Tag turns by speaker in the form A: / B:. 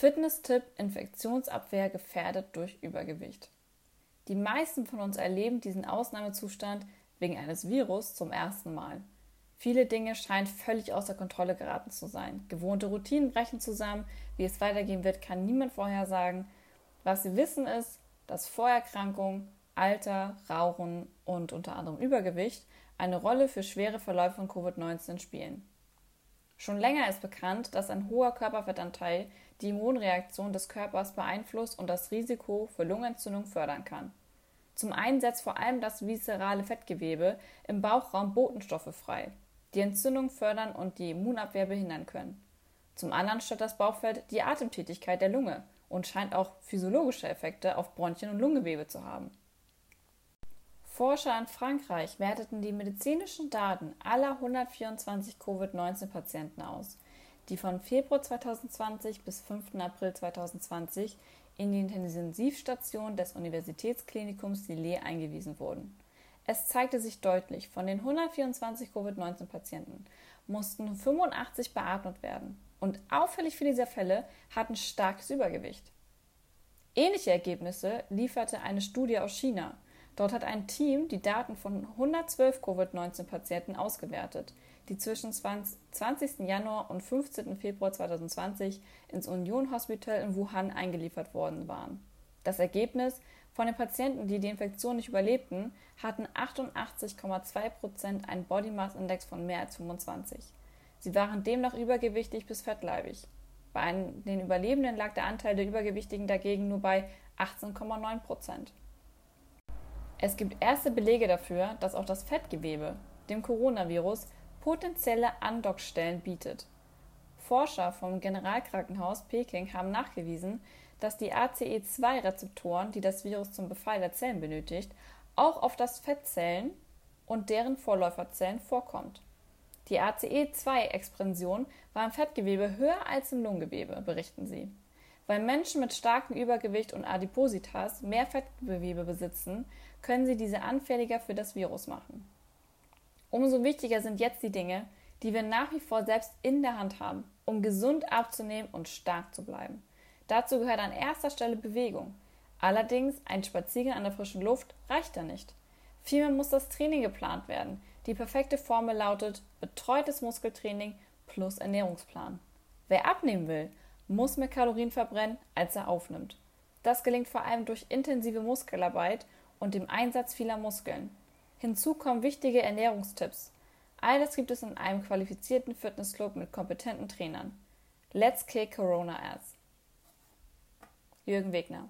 A: Fitness-Tipp: Infektionsabwehr gefährdet durch Übergewicht. Die meisten von uns erleben diesen Ausnahmezustand wegen eines Virus zum ersten Mal. Viele Dinge scheinen völlig außer Kontrolle geraten zu sein. Gewohnte Routinen brechen zusammen. Wie es weitergehen wird, kann niemand vorhersagen. Was wir wissen ist, dass Vorerkrankungen, Alter, Rauchen und unter anderem Übergewicht eine Rolle für schwere Verläufe von Covid-19 spielen. Schon länger ist bekannt, dass ein hoher Körperfettanteil die Immunreaktion des Körpers beeinflusst und das Risiko für Lungenentzündung fördern kann. Zum einen setzt vor allem das viszerale Fettgewebe im Bauchraum Botenstoffe frei, die Entzündung fördern und die Immunabwehr behindern können. Zum anderen stört das Bauchfett die Atemtätigkeit der Lunge und scheint auch physiologische Effekte auf Bronchien und Lungengewebe zu haben. Forscher in Frankreich werteten die medizinischen Daten aller 124 Covid-19-Patienten aus, die von Februar 2020 bis 5. April 2020 in die Intensivstation des Universitätsklinikums Lille eingewiesen wurden. Es zeigte sich deutlich, von den 124 Covid-19-Patienten mussten 85 beatmet werden und auffällig viele dieser Fälle hatten starkes Übergewicht. Ähnliche Ergebnisse lieferte eine Studie aus China – Dort hat ein Team die Daten von 112 Covid-19-Patienten ausgewertet, die zwischen 20. Januar und 15. Februar 2020 ins Union Hospital in Wuhan eingeliefert worden waren. Das Ergebnis von den Patienten, die die Infektion nicht überlebten, hatten 88,2 Prozent einen Body Mass Index von mehr als 25. Sie waren demnach übergewichtig bis fettleibig. Bei den Überlebenden lag der Anteil der Übergewichtigen dagegen nur bei 18,9 Prozent. Es gibt erste Belege dafür, dass auch das Fettgewebe dem Coronavirus potenzielle Andockstellen bietet. Forscher vom Generalkrankenhaus Peking haben nachgewiesen, dass die ACE2-Rezeptoren, die das Virus zum Befall der Zellen benötigt, auch auf das Fettzellen und deren Vorläuferzellen vorkommt. Die ACE2-Expansion war im Fettgewebe höher als im Lungengewebe, berichten sie. Weil Menschen mit starkem Übergewicht und Adipositas mehr Fettgewebe besitzen, können sie diese anfälliger für das Virus machen. Umso wichtiger sind jetzt die Dinge, die wir nach wie vor selbst in der Hand haben, um gesund abzunehmen und stark zu bleiben. Dazu gehört an erster Stelle Bewegung. Allerdings ein Spaziergang an der frischen Luft reicht da nicht. Vielmehr muss das Training geplant werden. Die perfekte Formel lautet betreutes Muskeltraining plus Ernährungsplan. Wer abnehmen will, muss mehr Kalorien verbrennen, als er aufnimmt. Das gelingt vor allem durch intensive Muskelarbeit und dem Einsatz vieler Muskeln. Hinzu kommen wichtige Ernährungstipps. All das gibt es in einem qualifizierten Fitnessclub mit kompetenten Trainern. Let's kick Corona ass. Jürgen Wegner